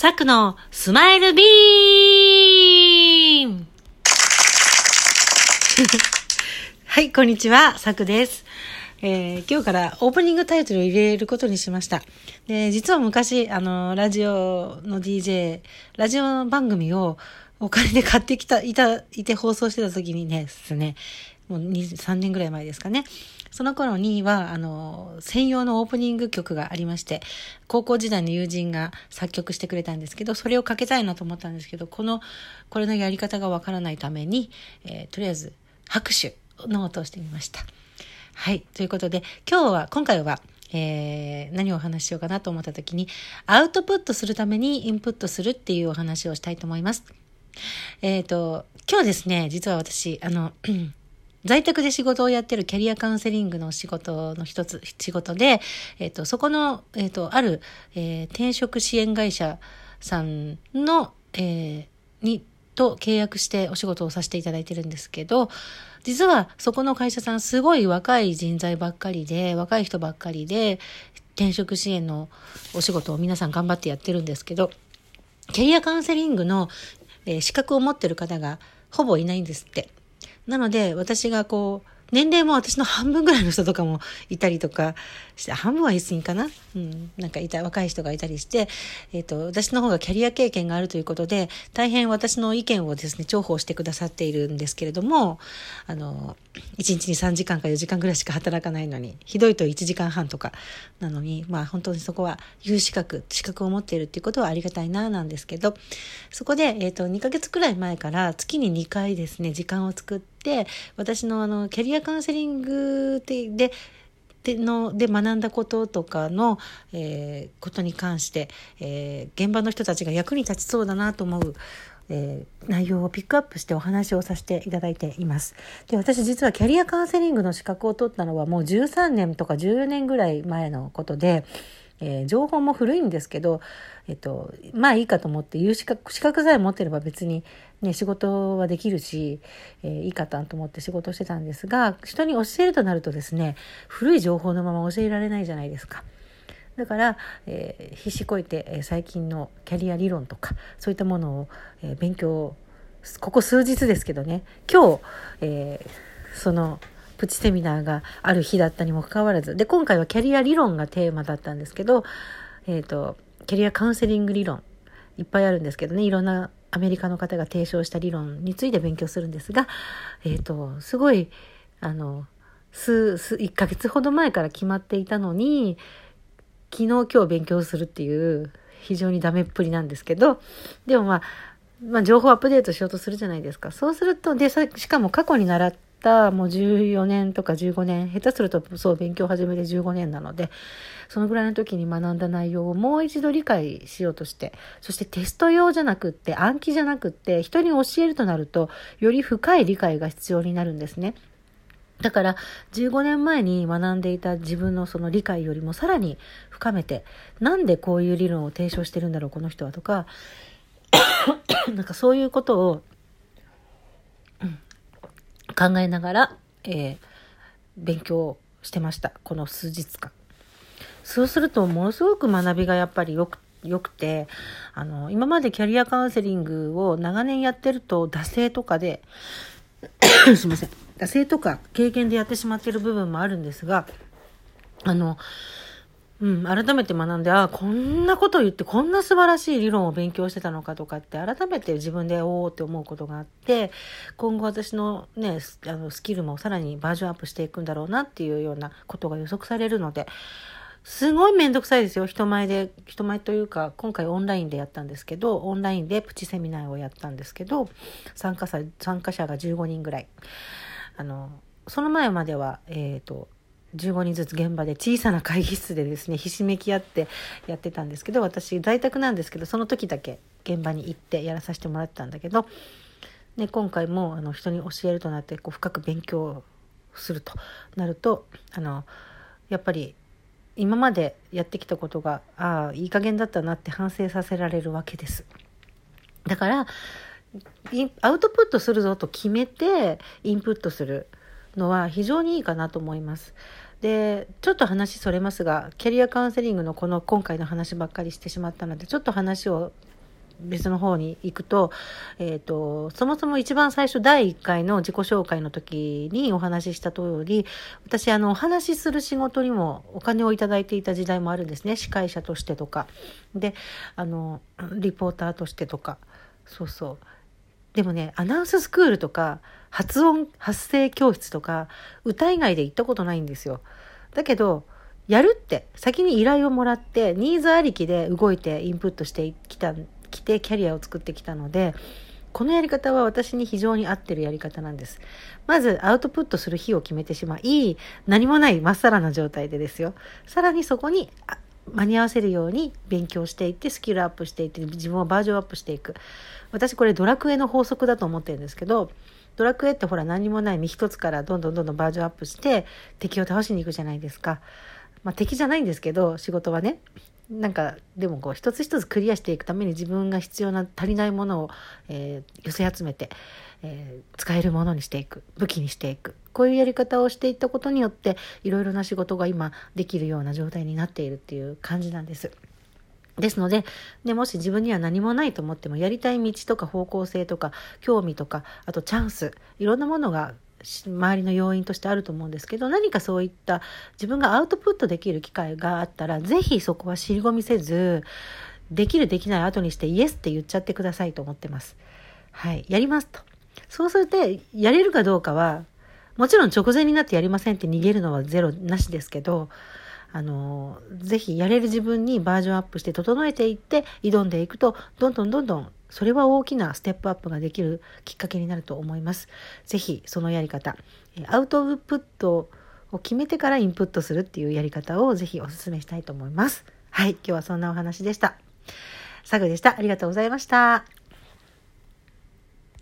サクのスマイルビーム はい、こんにちは、サクです。えー今日からオープニングタイトルを入れることにしました。で、実は昔、あの、ラジオの DJ、ラジオ番組をお金で買ってきた、いた、いて放送してた時にね、ですね、もう2 3年ぐらい前ですかね。その頃には、あの、専用のオープニング曲がありまして、高校時代の友人が作曲してくれたんですけど、それをかけたいなと思ったんですけど、この、これのやり方がわからないために、えーとりあえず、拍手の音をしてみました。はい。ということで、今日は、今回は、えー何をお話ししようかなと思った時に、アウトプットするためにインプットするっていうお話をしたいと思います。えっ、と、今日ですね、実は私、あの、在宅で仕事をやってるキャリアカウンセリングの仕事の一つ、仕事で、えっ、と、そこの、えっ、と、ある、えー転職支援会社さんの、えーに、と契約してお仕事をさせていただいてるんですけど、実はそこの会社さんすごい若い人材ばっかりで、若い人ばっかりで、転職支援のお仕事を皆さん頑張ってやってるんですけど、キャリアカウンセリングの、えー資格を持ってる方がほぼいないんですって。なので、私がこう、年齢も私の半分ぐらいの人とかもいたりとかして、半分は言い過ぎかな？うん。なんかいた、若い人がいたりして、えっ、と、私の方がキャリア経験があるということで、大変私の意見をですね、重宝してくださっているんですけれども、あの、1日に3時間か4時間ぐらいしか働かないのに、ひどいと1時間半とかなのに、まあ本当にそこは有資格、資格を持っているっていうことはありがたいな、なんですけど、そこで、えっ、と、2ヶ月くらい前から月に2回ですね、時間を作って、私のあの、キャリアカウンセリングで、ででので学んだこととかの、えーことに関して、えー現場の人たちが役に立ちそうだなと思う、えー内容をピックアップしてお話をさせていただいています。で、私実はキャリアカウンセリングの資格を取ったのはもう13年とか14年ぐらい前のことで、えー情報も古いんですけど、えっと、まあいいかと思って、有資格、資格さえ持ってれば別にね、仕事はできるし、えーいいかと思って仕事してたんですが、人に教えるとなるとですね、古い情報のまま教えられないじゃないですか。だから、えー必死こいて、え最近のキャリア理論とかそういったものを、え勉強ここ数日ですけどね今日、えーそのプチセミナーがある日だったにもかかわらずで今回はキャリア理論がテーマだったんですけど、えー、とキャリアカウンセリング理論いっぱいあるんですけどねいろんなアメリカの方が提唱した理論について勉強するんですが、えー、とすごいあの数数1ヶ月ほど前から決まっていたのに昨日今日勉強するっていう非常にダメっぷりなんですけどでもまあまあ、情報アップデートしようとするじゃないですか。そうすると、で、しかも過去に習ったもう14年とか15年、下手するとそう勉強始めて15年なので、そのぐらいの時に学んだ内容をもう一度理解しようとして、そしてテスト用じゃなくって、暗記じゃなくって、人に教えるとなると、より深い理解が必要になるんですね。だから15年前に学んでいた自分のその理解よりもさらに深めて、なんでこういう理論を提唱してるんだろう、この人はとか、なんかそういうことを、考えながら、えー勉強してました。この数日間。そうすると、ものすごく学びがやっぱりよく、よくて、あの、今までキャリアカウンセリングを長年やってると、惰性とかで、すいません。惰性とか経験でやってしまってる部分もあるんですが、あの、うん、改めて学んで、ああ、こんなこと言って、こんな素晴らしい理論を勉強してたのかとかって、改めて自分でおおって思うことがあって、今後私のね、あのスキルもさらにバージョンアップしていくんだろうなっていうようなことが予測されるので、すごいめんどくさいですよ。人前で、人前というか、今回オンラインでやったんですけど、オンラインでプチセミナーをやったんですけど、参加者、参加者が15人ぐらい。あの、その前までは、えっ、と、15人ずつ現場で小さな会議室でですねひしめき合ってやってたんですけど私在宅なんですけどその時だけ現場に行ってやらさせてもらってたんだけど、ね、今回もあの人に教えるとなってこう深く勉強するとなるとあのやっぱり今までやってきたことがああいい加減だったなって反省させられるわけです。だからアウトプットするぞと決めてインプットするのは非常にいいかなと思います。でちょっと話それますがキャリアカウンセリングのこの今回の話ばっかりしてしまったのでちょっと話を別の方に行くと,、えーと、そもそも一番最初第1回の自己紹介の時にお話しした通り私あのお話しする仕事にもお金をいただいていた時代もあるんですね。司会者としてとか。であのリポーターとしてとか。そうそう。でもねアナウンススクールとか発音発声教室とか歌以外で行ったことないんですよだけどやるって先に依頼をもらってニーズありきで動いてインプットしてきたきてキャリアを作ってきたのでこのやり方は私に非常に合ってるやり方なんです。まずアウトプットする日を決めてしまい、何もないまっさらな状態でですよ。さらにそこに間に合わせるように勉強していってスキルアップしていって自分をバージョンアップしていく。私これドラクエの法則だと思ってるんですけど、ドラクエってほら何もない身一つからどんどんどんどんバージョンアップして敵を倒しに行くじゃないですか。まあ敵じゃないんですけど仕事はね。なんかでもこう一つ一つクリアしていくために自分が必要な足りないものを、えー、寄せ集めて、えー、使えるものにしていく武器にしていくこういうやり方をしていったことによっていろいろな仕事が今できるような状態になっているっていう感じなんです。ですのででもし自分には何もないと思ってもやりたい道とか方向性とか興味とかあとチャンスいろんなものが周りの要因としてあると思うんですけど何かそういった自分がアウトプットできる機会があったら是非そこは尻込みせずできるできない後にしてイエスって言っちゃってくださいと思ってます。はい、やりますと。そうするとやれるかどうかはもちろん直前になってやりませんって逃げるのはゼロなしですけどあのぜひやれる自分にバージョンアップして整えていって挑んでいくとどんどんどんどんそれは大きなステップアップができるきっかけになると思います。ぜひそのやり方、アウトプットを決めてからインプットするっていうやり方をぜひお勧めしたいと思います。はい、今日はそんなお話でした。サグでした。ありがとうございました。